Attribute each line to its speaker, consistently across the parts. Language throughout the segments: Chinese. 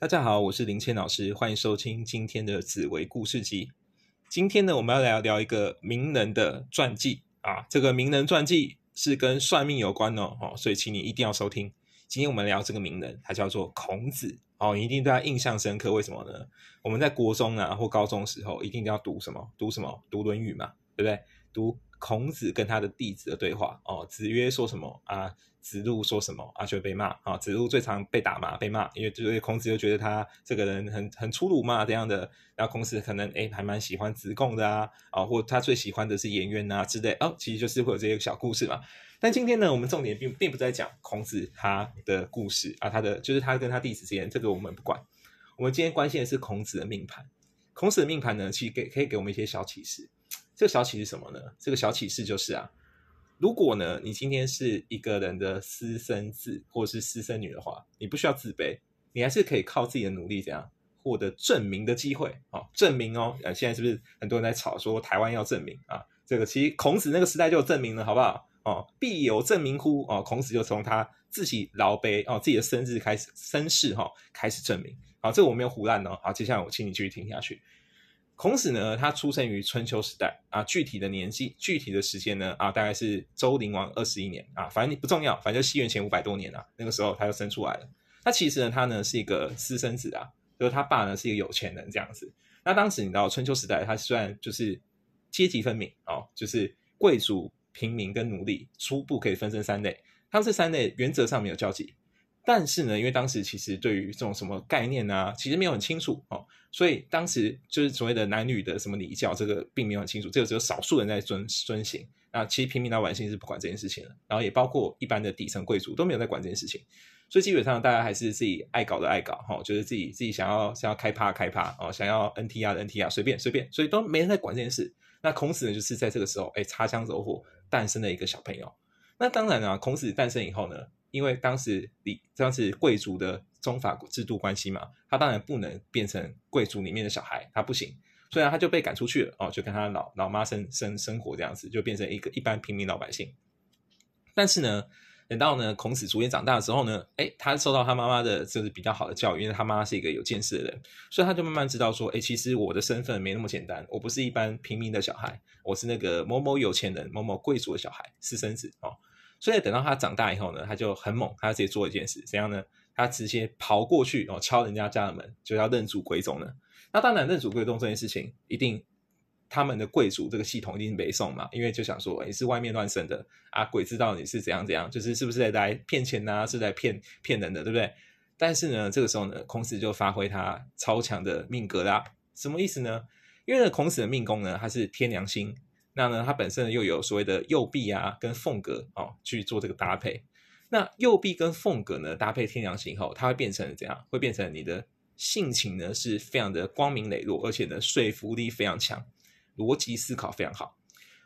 Speaker 1: 大家好，我是林谦老师，欢迎收听今天的紫薇故事集。今天呢，我们要来聊一个名人的传记啊。这个名人传记是跟算命有关哦，哦，所以请你一定要收听。今天我们聊这个名人，他叫做孔子哦，你一定对他印象深刻。为什么呢？我们在国中啊或高中时候，一定要读什么？读什么？读《论语》嘛，对不对？读孔子跟他的弟子的对话哦。子曰说什么啊？子路说什么啊？就被骂啊！子路最常被打嘛，被骂，因为就是孔子就觉得他这个人很很粗鲁嘛，这样的。然后孔子可能哎还蛮喜欢子贡的啊，啊，或他最喜欢的是颜渊啊之类哦，其实就是会有这些小故事嘛。但今天呢，我们重点并并不在讲孔子他的故事啊，他的就是他跟他弟子之间，这个我们不管。我们今天关心的是孔子的命盘。孔子的命盘呢，其实给可以给我们一些小启示。这个小启示什么呢？这个小启示就是啊。如果呢，你今天是一个人的私生子或者是私生女的话，你不需要自卑，你还是可以靠自己的努力，这样获得证明的机会啊！证明哦，呃，现在是不是很多人在吵说台湾要证明啊？这个其实孔子那个时代就有证明了，好不好？哦，必有证明乎？哦，孔子就从他自己劳悲哦，自己的生日开始，身世哈开始证明。好，这个我没有胡乱哦。好，接下来我请你继续听下去。孔子呢，他出生于春秋时代啊，具体的年纪、具体的时间呢啊，大概是周灵王二十一年啊，反正不重要，反正就西元前五百多年啊，那个时候他就生出来了。那其实呢，他呢是一个私生子啊，就是他爸呢是一个有钱人这样子。那当时你知道春秋时代，他虽然就是阶级分明哦，就是贵族、平民跟奴隶初步可以分成三类，他们这三类原则上没有交集。但是呢，因为当时其实对于这种什么概念啊，其实没有很清楚哦，所以当时就是所谓的男女的什么礼教，这个并没有很清楚，这个只有少数人在遵遵行。那其实平民老百姓是不管这件事情的，然后也包括一般的底层贵族都没有在管这件事情。所以基本上大家还是自己爱搞的爱搞哈，就是自己自己想要想要开趴开趴哦，想要 NTR 的 NTR 随便随便，所以都没人在管这件事。那孔子呢，就是在这个时候哎擦枪走火诞生了一个小朋友。那当然啊，孔子诞生以后呢。因为当时李当时贵族的宗法制度关系嘛，他当然不能变成贵族里面的小孩，他不行，所以他就被赶出去了哦，就跟他老老妈生生生活这样子，就变成一个一般平民老百姓。但是呢，等到呢孔子逐渐长大的时候呢，哎，他受到他妈妈的就是比较好的教育，因为他妈妈是一个有见识的人，所以他就慢慢知道说，哎，其实我的身份没那么简单，我不是一般平民的小孩，我是那个某某有钱人、某某贵族的小孩，私生子哦。所以等到他长大以后呢，他就很猛，他直接做一件事，怎样呢？他直接跑过去哦，敲人家家的门，就要认祖归宗呢。那当然，认祖归宗这件事情，一定他们的贵族这个系统一定没送嘛，因为就想说，你是外面乱生的啊，鬼知道你是怎样怎样，就是是不是在来骗钱呐，是在骗骗人的，对不对？但是呢，这个时候呢，孔子就发挥他超强的命格啦。什么意思呢？因为呢，孔子的命宫呢，他是天良星。那呢，它本身又有所谓的右臂啊，跟凤格哦去做这个搭配。那右臂跟凤格呢搭配天梁星后，它会变成怎样？会变成你的性情呢是非常的光明磊落，而且呢说服力非常强，逻辑思考非常好。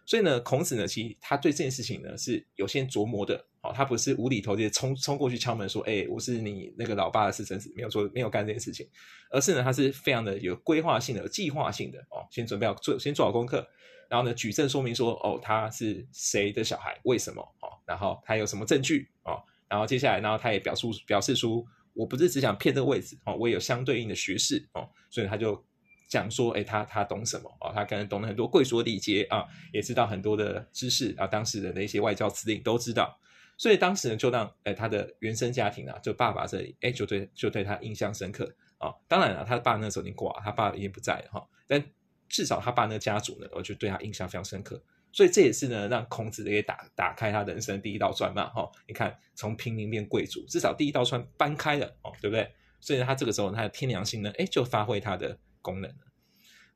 Speaker 1: 所以呢，孔子呢其实他对这件事情呢是有些琢磨的哦，他不是无厘头就冲冲过去敲门说，哎，我是你那个老爸的私生子，没有做没有干这件事情，而是呢他是非常的有规划性的、有计划性的哦，先准备好做，先做好功课。然后呢，举证说明说，哦，他是谁的小孩？为什么？哦，然后他有什么证据？哦，然后接下来，然后他也表述表示出，我不是只想骗这个位置，哦，我也有相对应的学识，哦，所以他就讲说，哎，他他懂什么？哦，他可能懂了很多贵族礼节啊，也知道很多的知识啊，当时的那些外交辞令都知道，所以当时呢，就让哎他的原生家庭啊，就爸爸这里，哎，就对就对他印象深刻啊。当然了，他爸那时候已经挂，他爸已经不在了哈，但。至少他爸那个家族呢，我就对他印象非常深刻，所以这也是呢，让孔子也打打开他人生第一道砖嘛，哈，你看从平民变贵族，至少第一道砖搬开了哦，对不对？所以他这个时候他的天良心呢，哎，就发挥他的功能。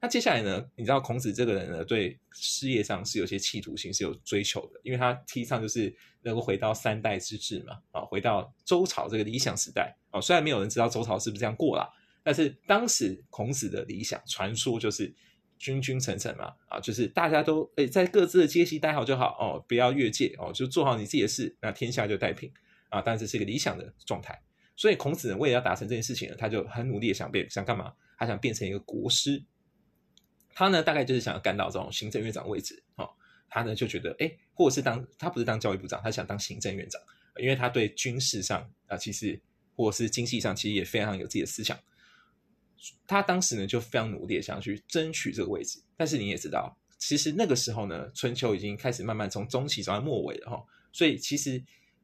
Speaker 1: 那接下来呢，你知道孔子这个人呢，对事业上是有些企图心，是有追求的，因为他提倡就是能够回到三代之治嘛，啊，回到周朝这个理想时代哦。虽然没有人知道周朝是不是这样过啦，但是当时孔子的理想传说就是。君君臣臣嘛，啊，就是大家都诶在各自的阶级待好就好哦，不要越界哦，就做好你自己的事，那天下就太平啊。但是是一个理想的状态，所以孔子呢，为了要达成这件事情呢，他就很努力的想变，想干嘛？他想变成一个国师。他呢，大概就是想要干到这种行政院长位置哦。他呢就觉得，哎，或者是当他不是当教育部长，他想当行政院长，因为他对军事上啊，其实或者是经济上，其实也非常有自己的思想。他当时呢就非常努力的想要去争取这个位置，但是你也知道，其实那个时候呢，春秋已经开始慢慢从中期走到末尾了哈，所以其实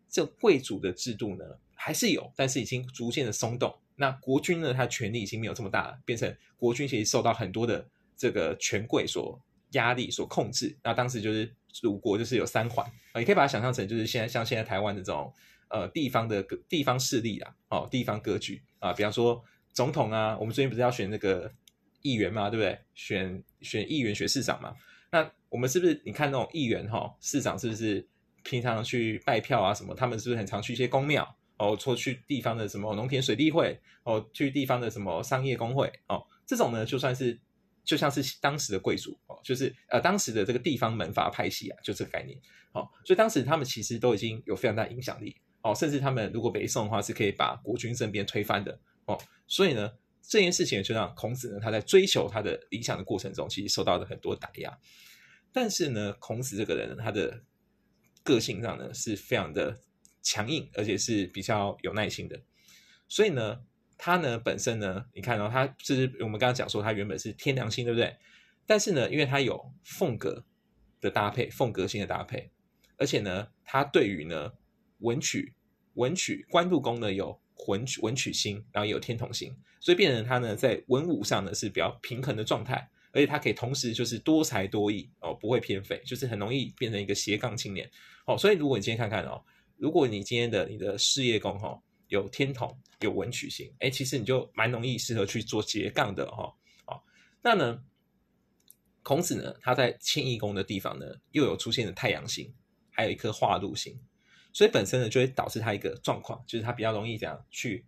Speaker 1: 这贵族的制度呢还是有，但是已经逐渐的松动。那国君呢，他权力已经没有这么大了，变成国君其实受到很多的这个权贵所压力所控制。那当时就是鲁国就是有三环啊，你可以把它想象成就是现在像现在台湾的这种呃地方的地方势力啦，哦地方格局啊，比方说。总统啊，我们最近不是要选那个议员嘛，对不对？选选议员、选市长嘛。那我们是不是你看那种议员哈、市长是不是平常去拜票啊？什么？他们是不是很常去一些公庙哦，说去地方的什么农田水利会哦，去地方的什么商业工会哦？这种呢，就算是就像是当时的贵族哦，就是呃当时的这个地方门阀派系啊，就这个概念哦。所以当时他们其实都已经有非常大影响力哦，甚至他们如果北宋的话，是可以把国君政变推翻的。哦，所以呢，这件事情就让孔子呢，他在追求他的理想的过程中，其实受到了很多打压。但是呢，孔子这个人，他的个性上呢，是非常的强硬，而且是比较有耐心的。所以呢，他呢本身呢，你看到他就是我们刚刚讲说，他原本是天良心，对不对？但是呢，因为他有凤格的搭配，凤格星的搭配，而且呢，他对于呢文曲文曲官禄宫呢有。文曲文曲星，然后也有天同星，所以变成他呢在文武上呢是比较平衡的状态，而且他可以同时就是多才多艺哦，不会偏废，就是很容易变成一个斜杠青年哦。所以如果你今天看看哦，如果你今天的你的事业宫哈有天同有文曲星，哎，其实你就蛮容易适合去做斜杠的哈。哦，那呢，孔子呢他在迁移宫的地方呢又有出现了太阳星，还有一颗化禄星。所以本身呢，就会导致他一个状况，就是他比较容易这样去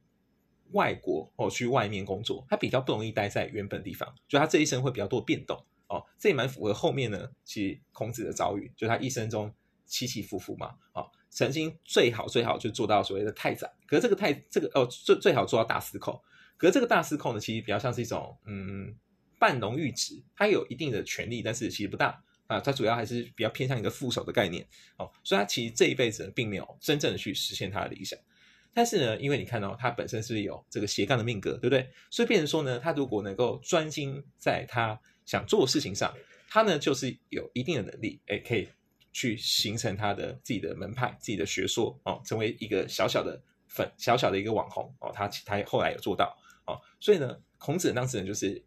Speaker 1: 外国或去外面工作，他比较不容易待在原本地方，就他这一生会比较多变动哦。这也蛮符合后面呢，其实孔子的遭遇，就他一生中起起伏伏嘛。哦，曾经最好最好就做到所谓的太宰，可是这个太这个哦最最好做到大司寇，可是这个大司寇呢，其实比较像是一种嗯半荣誉职，他有一定的权利，但是其实不大。啊，他主要还是比较偏向一个副手的概念哦，所以他其实这一辈子并没有真正的去实现他的理想。但是呢，因为你看到他本身是有这个斜杠的命格，对不对？所以变成说呢，他如果能够专心在他想做的事情上，他呢就是有一定的能力，哎，可以去形成他的自己的门派、自己的学说哦，成为一个小小的粉、小小的一个网红哦。他他后来有做到哦，所以呢，孔子当时呢就是。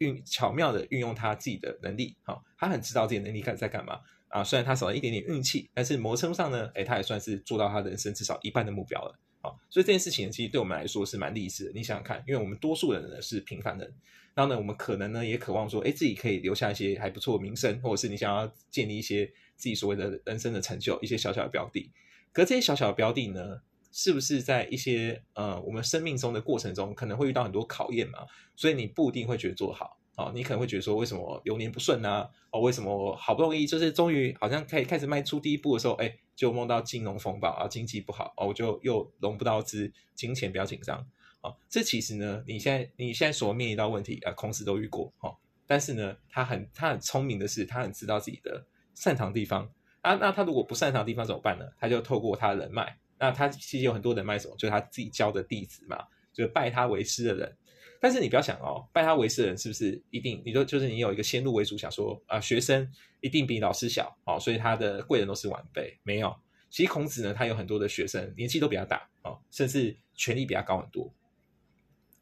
Speaker 1: 运巧妙的运用他自己的能力，哈，他很知道自己能力在在干嘛啊。虽然他少了一点点运气，但是磨蹭上呢，哎，他也算是做到他人生至少一半的目标了，好。所以这件事情其实对我们来说是蛮励志的。你想想看，因为我们多数人呢是平凡人，然后呢，我们可能呢也渴望说，哎，自己可以留下一些还不错的名声，或者是你想要建立一些自己所谓的人生的成就，一些小小的标的。可这些小小的标的呢？是不是在一些呃我们生命中的过程中，可能会遇到很多考验嘛？所以你不一定会觉得做好啊，你可能会觉得说，为什么流年不顺呢？哦，为什么好不容易就是终于好像可以开始迈出第一步的时候，哎，就梦到金融风暴啊，经济不好哦，我就又融不到资，金钱比较紧张啊。这其实呢，你现在你现在所面临到问题啊，孔子都遇过哈。但是呢，他很他很聪明的是，他很知道自己的擅长地方啊。那他如果不擅长的地方怎么办呢？他就透过他的人脉。那他其实有很多人脉，什么？就是他自己教的弟子嘛，就是拜他为师的人。但是你不要想哦，拜他为师的人是不是一定？你说就是你有一个先入为主，想说啊，学生一定比老师小哦，所以他的贵人都是晚辈。没有，其实孔子呢，他有很多的学生，年纪都比较大哦，甚至权力比较高很多。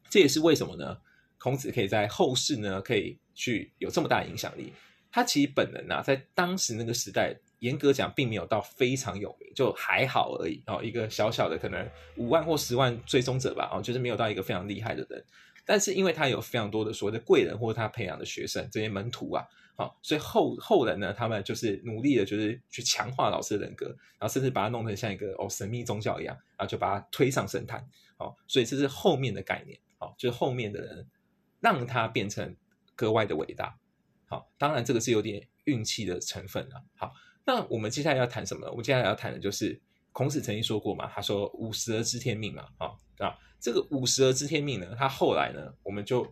Speaker 1: 这也是为什么呢？孔子可以在后世呢，可以去有这么大影响力。他其实本人啊，在当时那个时代。严格讲，并没有到非常有名，就还好而已哦。一个小小的可能五万或十万追踪者吧，哦，就是没有到一个非常厉害的人。但是因为他有非常多的所谓的贵人，或者他培养的学生这些门徒啊，好，所以后后人呢，他们就是努力的，就是去强化老师的人格，然后甚至把他弄成像一个哦神秘宗教一样，然后就把他推上神坛。好，所以这是后面的概念，好，就是后面的人让他变成格外的伟大。好，当然这个是有点运气的成分了。好。那我们接下来要谈什么呢？我们接下来要谈的就是孔子曾经说过嘛，他说“五十而知天命”嘛，啊啊，这个“五十而知天命”呢，他后来呢，我们就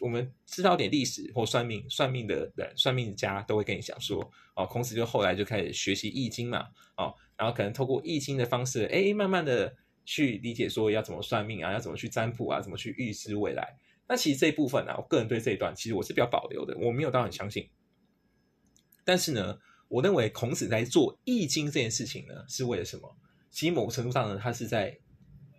Speaker 1: 我们知道点历史或算命，算命的人、算命家都会跟你讲说，哦，孔子就后来就开始学习易经嘛，哦，然后可能透过易经的方式，哎，慢慢的去理解说要怎么算命啊，要怎么去占卜啊，怎么去预知未来。那其实这一部分呢，我个人对这一段其实我是比较保留的，我没有到很相信。但是呢，我认为孔子在做易经这件事情呢，是为了什么？其实某个程度上呢，他是在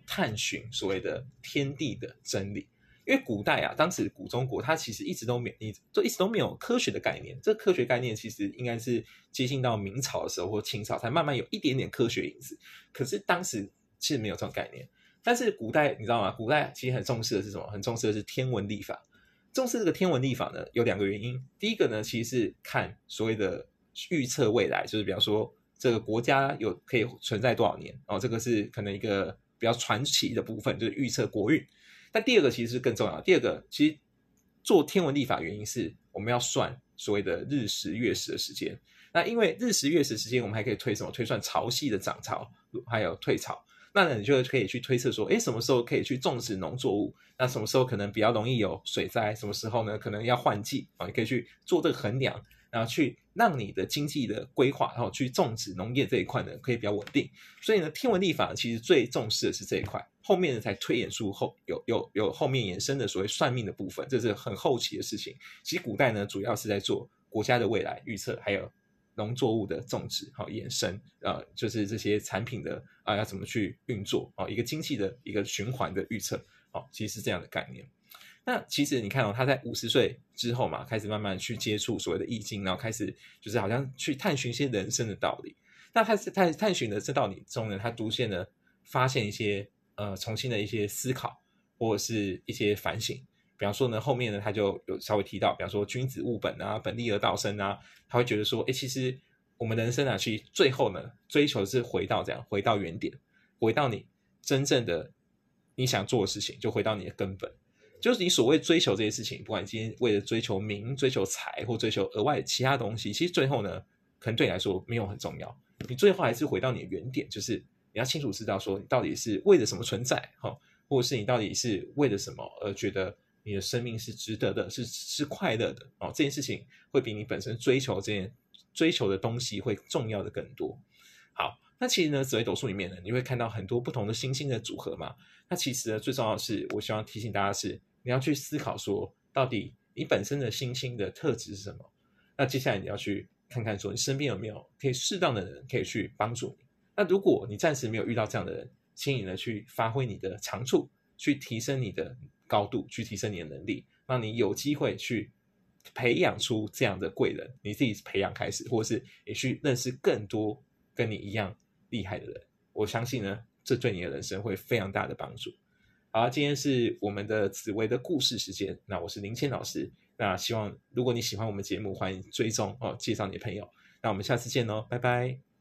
Speaker 1: 探寻所谓的天地的真理。因为古代啊，当时古中国它其实一直都没，你都一直都没有科学的概念。这科学概念其实应该是接近到明朝的时候或清朝才慢慢有一点点科学影子。可是当时其实没有这种概念。但是古代你知道吗？古代其实很重视的是什么？很重视的是天文历法。重视这个天文历法呢，有两个原因。第一个呢，其实是看所谓的预测未来，就是比方说这个国家有可以存在多少年哦，这个是可能一个比较传奇的部分，就是预测国运。但第二个其实是更重要。第二个其实做天文历法原因是我们要算所谓的日食月食的时间。那因为日食月食时间，我们还可以推什么？推算潮汐的涨潮还有退潮。那，你就可以去推测说，哎，什么时候可以去种植农作物？那什么时候可能比较容易有水灾？什么时候呢？可能要换季啊？你可以去做这个衡量。然后去让你的经济的规划，然后去种植农业这一块呢，可以比较稳定。所以呢，天文历法其实最重视的是这一块，后面呢才推演出后有有有后面延伸的所谓算命的部分，这是很后期的事情。其实古代呢，主要是在做国家的未来预测，还有农作物的种植，好衍生，呃，就是这些产品的啊要怎么去运作，哦，一个经济的一个循环的预测，好，其实是这样的概念。那其实你看哦，他在五十岁之后嘛，开始慢慢去接触所谓的易经，然后开始就是好像去探寻一些人生的道理。那他是探探寻的这道理中呢，他逐渐的发现一些呃重新的一些思考或者是一些反省。比方说呢，后面呢他就有稍微提到，比方说君子务本啊，本立而道生啊，他会觉得说，哎，其实我们人生啊，去最后呢追求是回到这样，回到原点，回到你真正的你想做的事情，就回到你的根本。就是你所谓追求这些事情，不管今天为了追求名、追求财或追求额外其他东西，其实最后呢，可能对你来说没有很重要。你最后还是回到你的原点，就是你要清楚知道说，你到底是为了什么存在，哈，或者是你到底是为了什么而觉得你的生命是值得的，是是快乐的哦。这件事情会比你本身追求这件追求的东西会重要的更多。好，那其实呢，紫微斗数里面呢，你会看到很多不同的星星的组合嘛。那其实呢，最重要的是，我希望提醒大家是。你要去思考说，到底你本身的星星的特质是什么？那接下来你要去看看说，你身边有没有可以适当的人可以去帮助你。那如果你暂时没有遇到这样的人，请你呢去发挥你的长处，去提升你的高度，去提升你的能力，让你有机会去培养出这样的贵人。你自己培养开始，或是也去认识更多跟你一样厉害的人。我相信呢，这对你的人生会非常大的帮助。好，今天是我们的紫薇的故事时间。那我是林谦老师。那希望如果你喜欢我们节目，欢迎追踪哦，介绍你的朋友。那我们下次见喽，拜拜。